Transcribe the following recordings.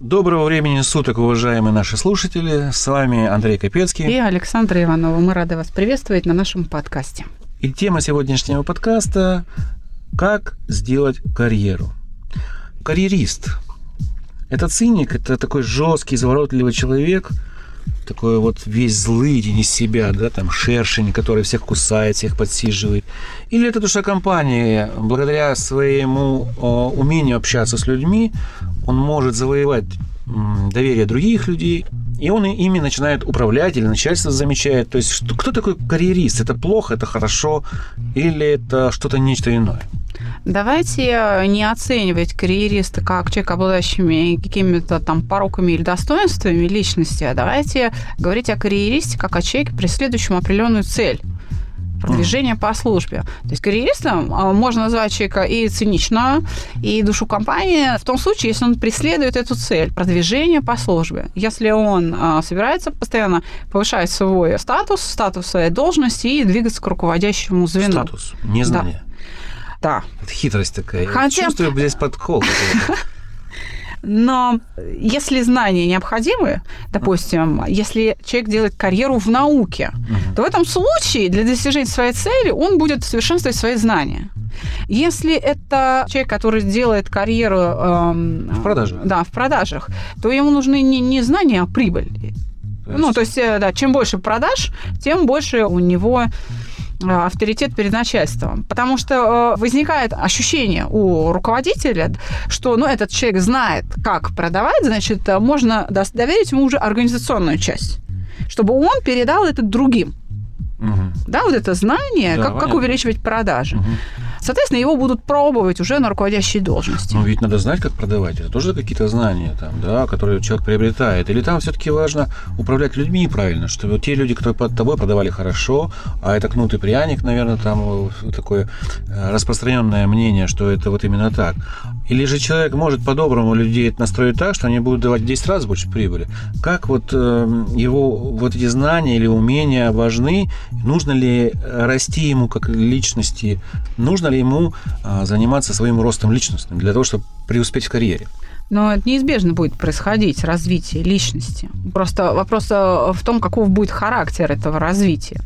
Доброго времени суток, уважаемые наши слушатели. С вами Андрей Капецкий. И Александра Иванова. Мы рады вас приветствовать на нашем подкасте. И тема сегодняшнего подкаста «Как сделать карьеру». Карьерист – это циник, это такой жесткий, заворотливый человек – такой вот весь злый день из себя, да, там шершень, который всех кусает, всех подсиживает. Или это душа компании, благодаря своему умению общаться с людьми, он может завоевать доверие других людей, и он ими начинает управлять, или начальство замечает. То есть, что, кто такой карьерист? Это плохо, это хорошо, или это что-то нечто иное? Давайте э, не оценивать карьериста как человека, обладающими какими-то там пороками или достоинствами личности, а давайте говорить о карьеристе как о человеке, преследующем определенную цель продвижение по службе. То есть карьеристом а, можно назвать человека и циничного, и душу компании в том случае, если он преследует эту цель продвижение по службе. Если он а, собирается постоянно повышать свой статус, статус своей должности и двигаться к руководящему звену. Статус, не знание. Да. Это хитрость такая. Хотя... Я чувствую здесь подкол. Но если знания необходимы, допустим, если человек делает карьеру в науке, то в этом случае для достижения своей цели он будет совершенствовать свои знания. Если это человек, который делает карьеру эм, в продажах, да, в продажах, то ему нужны не, не знания, а прибыль. То есть... Ну, то есть, э, да, чем больше продаж, тем больше у него авторитет перед начальством. Потому что э, возникает ощущение у руководителя, что ну, этот человек знает, как продавать, значит, э, можно доверить ему уже организационную часть, чтобы он передал это другим. Угу. Да, вот это знание, да, как, как увеличивать продажи. Угу. Соответственно, его будут пробовать уже на руководящей должности. Ну, ведь надо знать, как продавать. Это тоже какие-то знания, там, да, которые человек приобретает. Или там все-таки важно управлять людьми правильно, чтобы те люди, которые под тобой продавали хорошо, а это кнут и пряник, наверное, там э, такое э, распространенное мнение, что это вот именно так. Или же человек может по-доброму людей настроить так, что они будут давать в 10 раз больше прибыли. Как вот э, его вот эти знания или умения важны? Нужно ли расти ему как личности? Нужно ли ему э, заниматься своим ростом личностным для того, чтобы преуспеть в карьере? Но это неизбежно будет происходить, развитие личности. Просто вопрос э, в том, каков будет характер этого развития.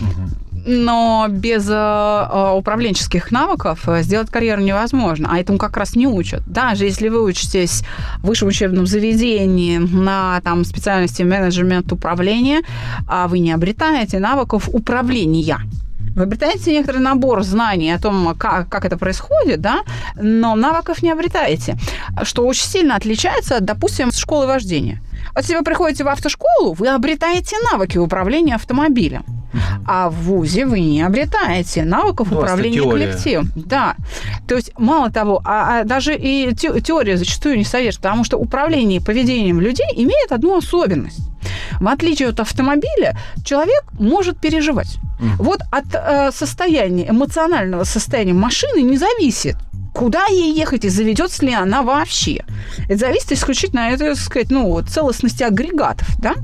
Угу но без э, э, управленческих навыков э, сделать карьеру невозможно, а этому как раз не учат. Даже если вы учитесь в высшем учебном заведении на там, специальности менеджмент управления, а вы не обретаете навыков управления. Вы обретаете некоторый набор знаний о том, как, как это происходит, да, но навыков не обретаете, что очень сильно отличается, допустим, с школы вождения. Вот если вы приходите в автошколу, вы обретаете навыки управления автомобилем. А в ВУЗе вы не обретаете навыков Просто управления теория. коллективом. Да. То есть, мало того, а, а даже и теория зачастую не содержит, потому что управление поведением людей имеет одну особенность. В отличие от автомобиля, человек может переживать. Mm. Вот от э, состояния, эмоционального состояния машины не зависит, куда ей ехать и заведется ли она вообще. Это зависит исключительно от, так сказать, ну, целостности агрегатов, да?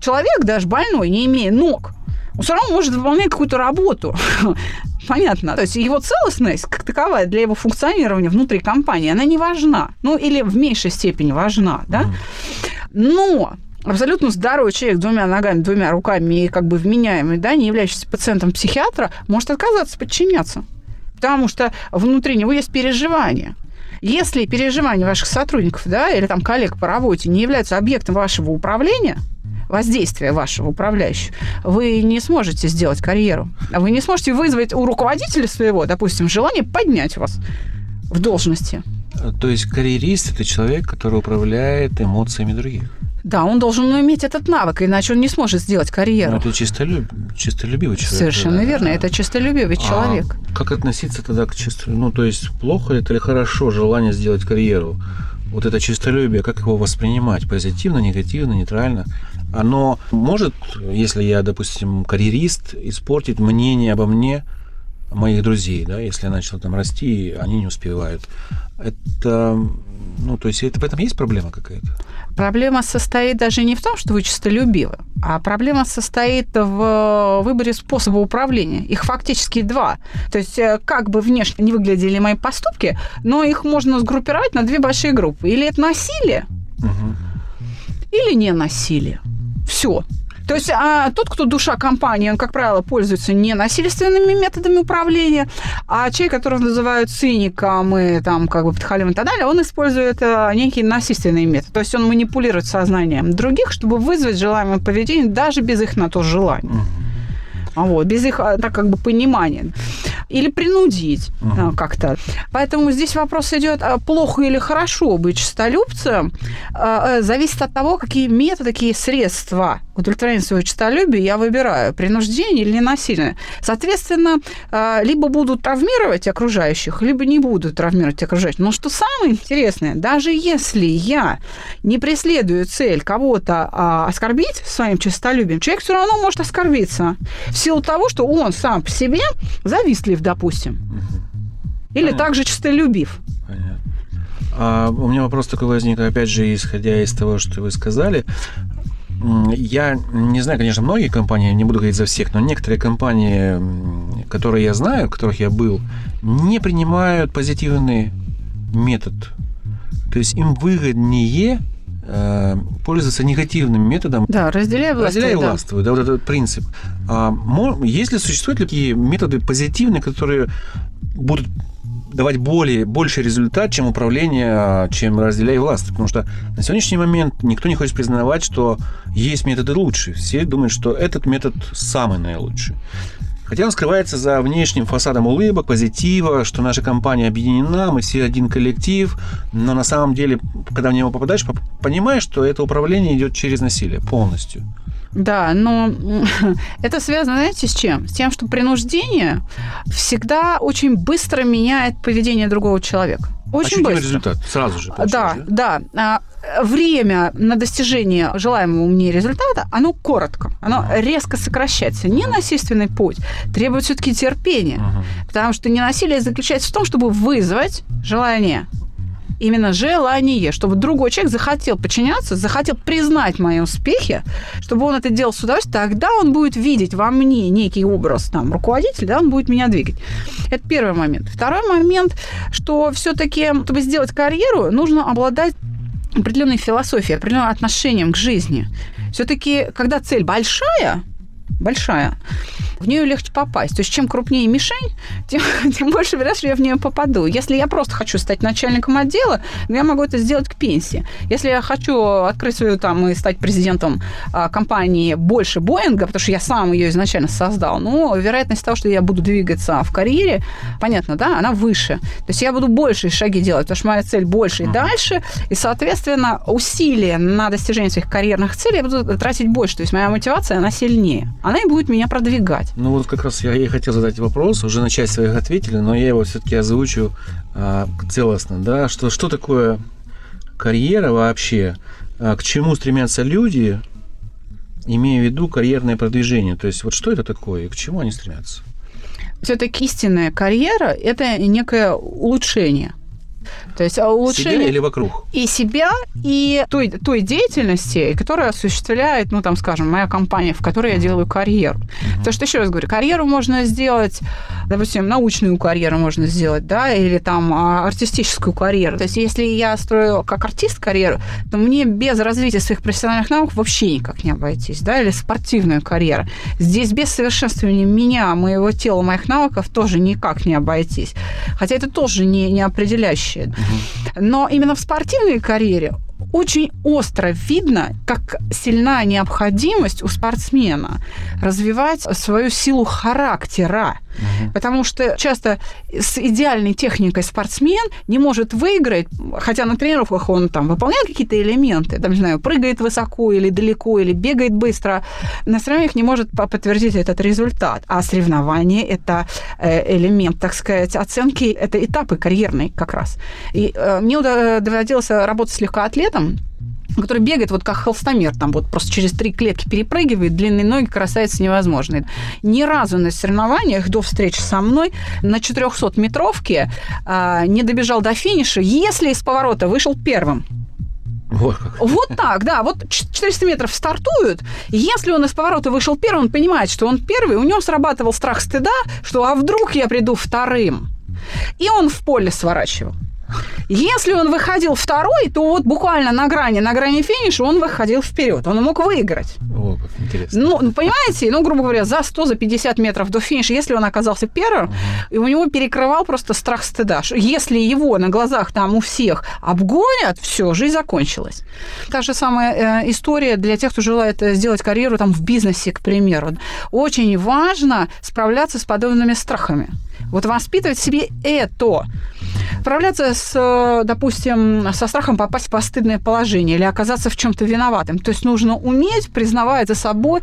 Человек, даже больной, не имея ног, он все равно может выполнять какую-то работу. Понятно. То есть его целостность, как таковая, для его функционирования внутри компании, она не важна. Ну, или в меньшей степени важна, да? Но абсолютно здоровый человек двумя ногами, двумя руками и как бы вменяемый, да, не являющийся пациентом психиатра, может отказаться подчиняться. Потому что внутри него есть переживания. Если переживания ваших сотрудников, да, или там коллег по работе не являются объектом вашего управления – воздействия вашего управляющего, вы не сможете сделать карьеру. А вы не сможете вызвать у руководителя своего, допустим, желание поднять вас в должности. То есть карьерист – это человек, который управляет эмоциями других. Да, он должен иметь этот навык, иначе он не сможет сделать карьеру. Ну, это чистолюб... чистолюбивый человек. Совершенно да. верно, это чистолюбивый а человек. Как относиться тогда к чисто... Ну, то есть плохо это или хорошо желание сделать карьеру? Вот это чистолюбие, как его воспринимать? Позитивно, негативно, нейтрально? оно может, если я, допустим, карьерист, испортить мнение обо мне моих друзей, да, если я начал там расти, они не успевают. Это Ну, то есть это, в этом есть проблема какая-то? Проблема состоит даже не в том, что вы честолюбивы, а проблема состоит в выборе способа управления. Их фактически два. То есть э, как бы внешне не выглядели мои поступки, но их можно сгруппировать на две большие группы. Или это насилие, угу. или не насилие. Все. То есть а тот, кто душа компании, он, как правило, пользуется не насильственными методами управления, а человек, которого называют циником и там как бы подхалим и так далее, он использует а, некий насильственный метод. То есть он манипулирует сознанием других, чтобы вызвать желаемое поведение даже без их на то желания. Вот, без их а, так как бы понимания или принудить uh-huh. как-то. Поэтому здесь вопрос идет, а плохо или хорошо быть честолюбцем, а, зависит от того, какие методы, какие средства удовлетворения своего честолюбия я выбираю, принуждение или насильное. Соответственно, либо будут травмировать окружающих, либо не будут травмировать окружающих. Но что самое интересное, даже если я не преследую цель кого-то оскорбить своим честолюбием, человек все равно может оскорбиться силу того, что он сам по себе завистлив допустим. Или Понятно. также честолюбив. Понятно. А у меня вопрос такой возник, опять же, исходя из того, что вы сказали. Я не знаю, конечно, многие компании, не буду говорить за всех, но некоторые компании, которые я знаю, в которых я был, не принимают позитивный метод. То есть им выгоднее Э, пользоваться негативным методом. Да, разделяй властвуй. Разделяй да. властвуй, да, вот этот принцип. А, если существуют такие методы позитивные, которые будут давать более, больше результат, чем управление, чем разделяй власть. Потому что на сегодняшний момент никто не хочет признавать, что есть методы лучше. Все думают, что этот метод самый наилучший. Хотя он скрывается за внешним фасадом улыбок, позитива, что наша компания объединена, мы все один коллектив, но на самом деле, когда в него попадаешь, понимаешь, что это управление идет через насилие полностью. Да, но это связано, знаете, с чем? С тем, что принуждение всегда очень быстро меняет поведение другого человека. Очень Ощутимый быстро. результат сразу же. Да, да. да время на достижение желаемого мне результата, оно коротко, оно резко сокращается. Ненасильственный путь требует все-таки терпения, uh-huh. потому что ненасилие заключается в том, чтобы вызвать желание именно желание, чтобы другой человек захотел подчиняться, захотел признать мои успехи, чтобы он это делал с удовольствием, тогда он будет видеть во мне некий образ там, руководителя, да, он будет меня двигать. Это первый момент. Второй момент, что все-таки, чтобы сделать карьеру, нужно обладать определенной философией, определенным отношением к жизни. Все-таки, когда цель большая, большая, в нее легче попасть. То есть чем крупнее мишень, тем, тем больше вероятность, что я в нее попаду. Если я просто хочу стать начальником отдела, я могу это сделать к пенсии. Если я хочу открыть свою там и стать президентом а, компании больше Боинга, потому что я сам ее изначально создал, ну, вероятность того, что я буду двигаться в карьере, понятно, да, она выше. То есть я буду большие шаги делать, потому что моя цель больше и дальше, и, соответственно, усилия на достижение своих карьерных целей я буду тратить больше. То есть моя мотивация, она сильнее. Она и будет меня продвигать. Ну вот как раз я и хотел задать вопрос, уже на часть своих ответили, но я его все-таки озвучу а, целостно, да, что, что такое карьера вообще, а, к чему стремятся люди, имея в виду карьерное продвижение, то есть вот что это такое и к чему они стремятся? Все-таки истинная карьера – это некое улучшение – то есть а улучшение... Себя или вокруг? И себя, и той, той деятельности, которая осуществляет, ну, там, скажем, моя компания, в которой я делаю карьеру. Uh-huh. Потому что, еще раз говорю, карьеру можно сделать, допустим, научную карьеру можно сделать, да, или там а, артистическую карьеру. То есть если я строю как артист карьеру, то мне без развития своих профессиональных навыков вообще никак не обойтись, да, или спортивную карьеру. Здесь без совершенствования меня, моего тела, моих навыков тоже никак не обойтись. Хотя это тоже не, не определяющее. Но именно в спортивной карьере очень остро видно, как сильна необходимость у спортсмена развивать свою силу характера. Потому что часто с идеальной техникой спортсмен не может выиграть, хотя на тренировках он там выполняет какие-то элементы, там, не знаю, прыгает высоко или далеко, или бегает быстро, на соревнованиях не может подтвердить этот результат. А соревнование – это э, элемент, так сказать, оценки, это этапы карьерной как раз. И э, мне доводилось работать с легкоатлетом, который бегает вот как холстомер, там вот просто через три клетки перепрыгивает, длинные ноги, красавица невозможный. Ни разу на соревнованиях до встречи со мной на 400-метровке а, не добежал до финиша, если из поворота вышел первым. Вот, вот так, да. Вот 400 метров стартуют. Если он из поворота вышел первым, он понимает, что он первый, у него срабатывал страх стыда, что а вдруг я приду вторым. И он в поле сворачивал. Если он выходил второй, то вот буквально на грани, на грани финиша он выходил вперед. Он мог выиграть. О, как интересно. Ну, ну, понимаете, ну, грубо говоря, за 100, за 50 метров до финиша, если он оказался первым, угу. и у него перекрывал просто страх стыда. Если его на глазах там у всех обгонят, все, жизнь закончилась. Та же самая э, история для тех, кто желает э, сделать карьеру там в бизнесе, к примеру. Очень важно справляться с подобными страхами. Вот воспитывать в себе это. Справляться с, э, допустим, со страхом попасть в постыдное положение или оказаться в чем-то виноватым. То есть нужно уметь признавать за собой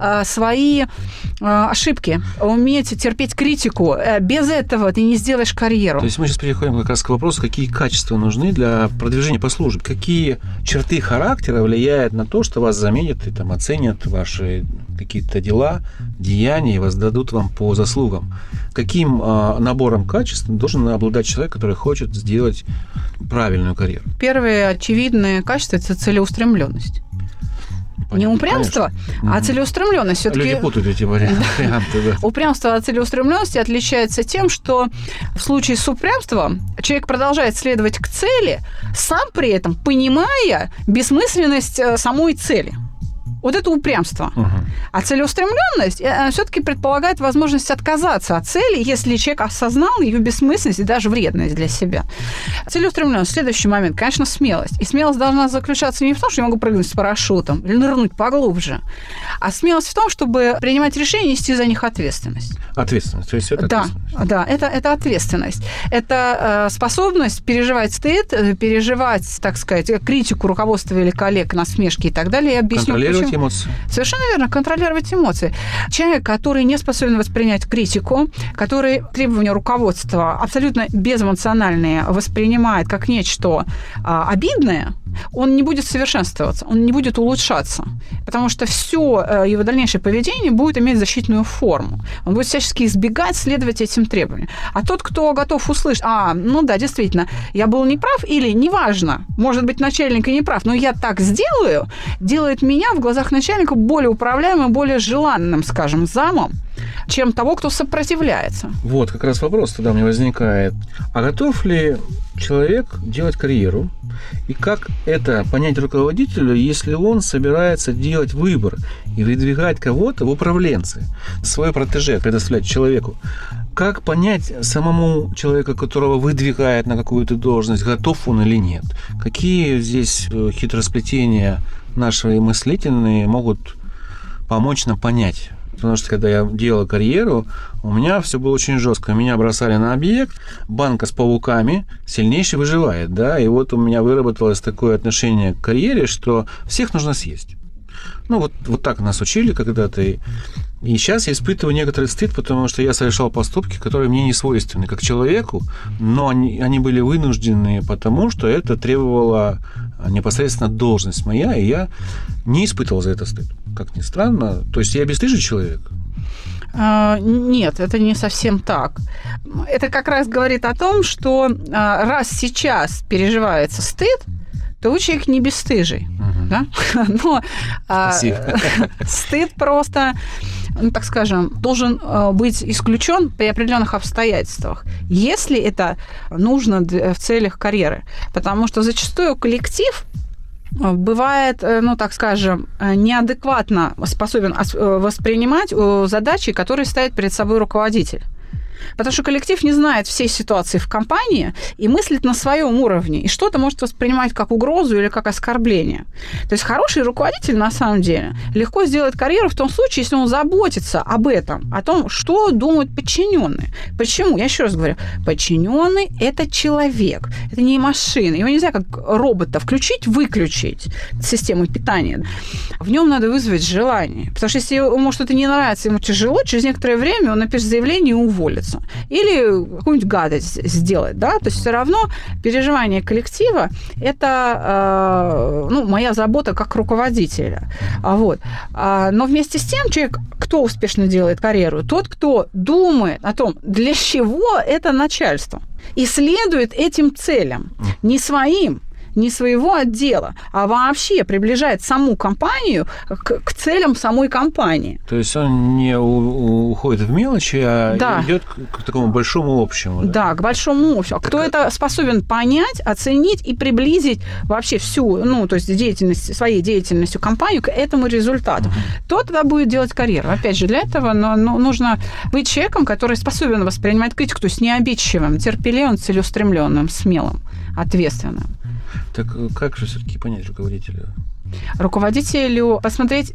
э, свои э, ошибки, уметь терпеть критику. Без этого ты не сделаешь карьеру. То есть мы сейчас переходим как раз к вопросу, какие качества нужны для продвижения по службе. Какие черты характера влияют на то, что вас заменят и там, оценят ваши какие-то дела, деяния и воздадут вам по заслугам. Каким э, набором качеств должен обладать человек, который хочет сделать правильную карьеру? Первое очевидное качество – это целеустремленность. Понятно, не упрямство, конечно. а целеустремленность. Все-таки... Люди путают эти варианты. Да. Упрямство от целеустремленности отличается тем, что в случае с упрямством человек продолжает следовать к цели, сам при этом понимая бессмысленность э, самой цели. Вот это упрямство. Угу. А целеустремленность э, все-таки предполагает возможность отказаться от цели, если человек осознал ее бессмысленность и даже вредность для себя. Целеустремленность. Следующий момент, конечно, смелость. И смелость должна заключаться не в том, что я могу прыгнуть с парашютом или нырнуть поглубже, а смелость в том, чтобы принимать решения и нести за них ответственность. Ответственность. То есть это да, да, это, это ответственность. Это э, способность переживать стыд, э, переживать, так сказать, критику руководства или коллег, насмешки и так далее. Я объясню, почему контролировать эмоции. Совершенно верно, контролировать эмоции. Человек, который не способен воспринять критику, который требования руководства абсолютно безэмоциональные воспринимает как нечто а, обидное, он не будет совершенствоваться, он не будет улучшаться, потому что все э, его дальнейшее поведение будет иметь защитную форму. Он будет всячески избегать следовать этим требованиям. А тот, кто готов услышать, а, ну да, действительно, я был неправ или неважно, может быть, начальник и не прав, но я так сделаю, делает меня в глазах начальника более управляемым, более желанным, скажем, замом, чем того, кто сопротивляется. Вот как раз вопрос тогда мне возникает. А готов ли человек делать карьеру? И как это понять руководителю, если он собирается делать выбор и выдвигать кого-то в управленцы, свой протеже предоставлять человеку? Как понять самому человека, которого выдвигает на какую-то должность, готов он или нет? Какие здесь э, хитросплетения наши мыслительные могут помочь нам понять потому что когда я делал карьеру, у меня все было очень жестко. Меня бросали на объект, банка с пауками, сильнейший выживает, да, и вот у меня выработалось такое отношение к карьере, что всех нужно съесть. Ну, вот, вот так нас учили когда-то. И, сейчас я испытываю некоторый стыд, потому что я совершал поступки, которые мне не свойственны как человеку, но они, они были вынуждены, потому что это требовало непосредственно должность моя, и я не испытывал за это стыд. Как ни странно. То есть я бесстыжий человек? А, нет, это не совсем так. Это как раз говорит о том, что а, раз сейчас переживается стыд, то вы человек не бесстыжий. Угу. Да? Но а, стыд просто ну, так скажем, должен быть исключен при определенных обстоятельствах, если это нужно в целях карьеры. Потому что зачастую коллектив бывает, э, ну, так скажем, э, неадекватно способен э, воспринимать задачи, которые ставит перед собой руководитель. Потому что коллектив не знает всей ситуации в компании и мыслит на своем уровне, и что-то может воспринимать как угрозу или как оскорбление. То есть хороший руководитель, на самом деле, легко сделает карьеру в том случае, если он заботится об этом, о том, что думают подчиненные. Почему? Я еще раз говорю, подчиненный – это человек, это не машина. Его нельзя как робота включить, выключить систему питания. В нем надо вызвать желание. Потому что если ему что-то не нравится, ему тяжело, через некоторое время он напишет заявление и уволится ошибется или какую-нибудь гадость сделать, да, то есть все равно переживание коллектива – это, ну, моя забота как руководителя, вот. А, но вместе с тем человек, кто успешно делает карьеру, тот, кто думает о том, для чего это начальство, и следует этим целям, не своим, не своего отдела, а вообще приближает саму компанию к, к целям самой компании. То есть он не у, уходит в мелочи, а да. идет к, к такому большому общему. Да, да к большому общему. Так... Кто а это способен понять, оценить и приблизить вообще всю, ну, то есть деятельность, своей деятельностью компанию к этому результату, то тогда будет делать карьеру. Опять же, для этого но, но нужно быть человеком, который способен воспринимать критику, то есть необидчивым, терпеливым, целеустремленным, смелым, ответственным. Так э, как же все-таки понять руководителя? Руководителю посмотреть,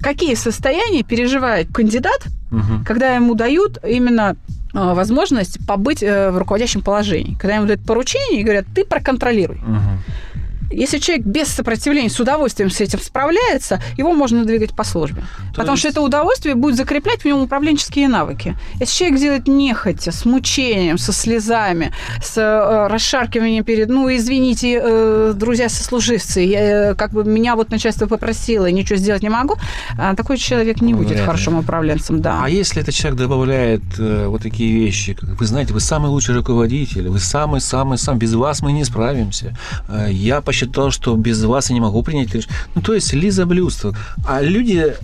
какие состояния переживает кандидат, угу. когда ему дают именно э, возможность побыть э, в руководящем положении. Когда ему дают поручение и говорят, ты проконтролируй. Угу. Если человек без сопротивления с удовольствием с этим справляется, его можно двигать по службе. То Потому есть... что это удовольствие будет закреплять в нем управленческие навыки. Если человек делает нехотя, с мучением, со слезами, с э, расшаркиванием перед, ну, извините, э, друзья сослуживцы, я, э, как бы меня вот начальство попросило, ничего сделать не могу, э, такой человек не будет Вряд хорошим управленцем, да. А если этот человек добавляет э, вот такие вещи, как вы знаете, вы самый лучший руководитель, вы самый-самый-самый, без вас мы не справимся, э, я почти посчитал, что без вас я не могу принять. Ну, то есть лизоблюдство. А люди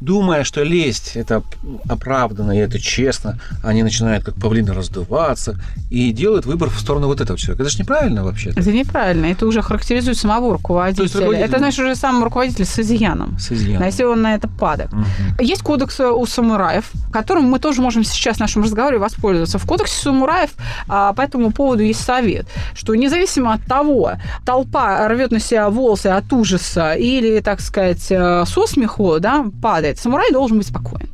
думая, что лесть это оправданно и это честно, они начинают как павлины раздуваться и делают выбор в сторону вот этого человека. Это же неправильно вообще. -то. Это неправильно. Это уже характеризует самого руководителя. есть, руководитель... Это, знаешь, уже сам руководитель с изъяном. С изъяном. Если он на это падает. Угу. Есть кодекс у самураев, которым мы тоже можем сейчас в нашем разговоре воспользоваться. В кодексе самураев а, по этому поводу есть совет, что независимо от того, толпа рвет на себя волосы от ужаса или, так сказать, э, со смеху, да, падает, говорит, самурай должен быть спокоен.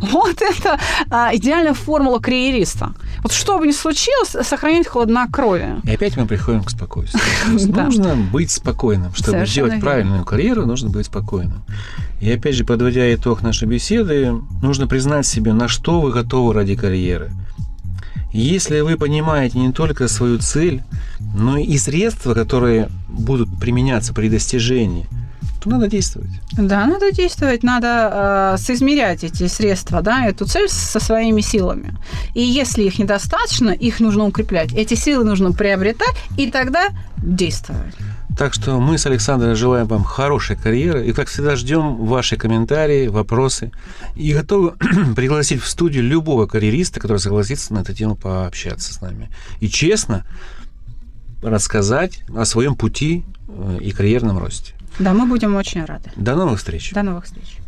Вот это а, идеальная формула карьериста. Вот что бы ни случилось, сохранить хладнокровие. И опять мы приходим к спокойствию. Нужно быть спокойным. Чтобы сделать правильную карьеру, нужно быть спокойным. И опять же, подводя итог нашей беседы, нужно признать себе, на что вы готовы ради карьеры. Если вы понимаете не только свою цель, но и средства, которые будут применяться при достижении – то надо действовать. Да, надо действовать, надо э, соизмерять эти средства, да, эту цель со своими силами. И если их недостаточно, их нужно укреплять. Эти силы нужно приобретать и тогда действовать. Так что мы с Александром желаем вам хорошей карьеры и, как всегда, ждем ваши комментарии, вопросы и готовы пригласить в студию любого карьериста, который согласится на эту тему пообщаться с нами. И честно рассказать о своем пути э, и карьерном росте. Да, мы будем очень рады. До новых встреч. До новых встреч.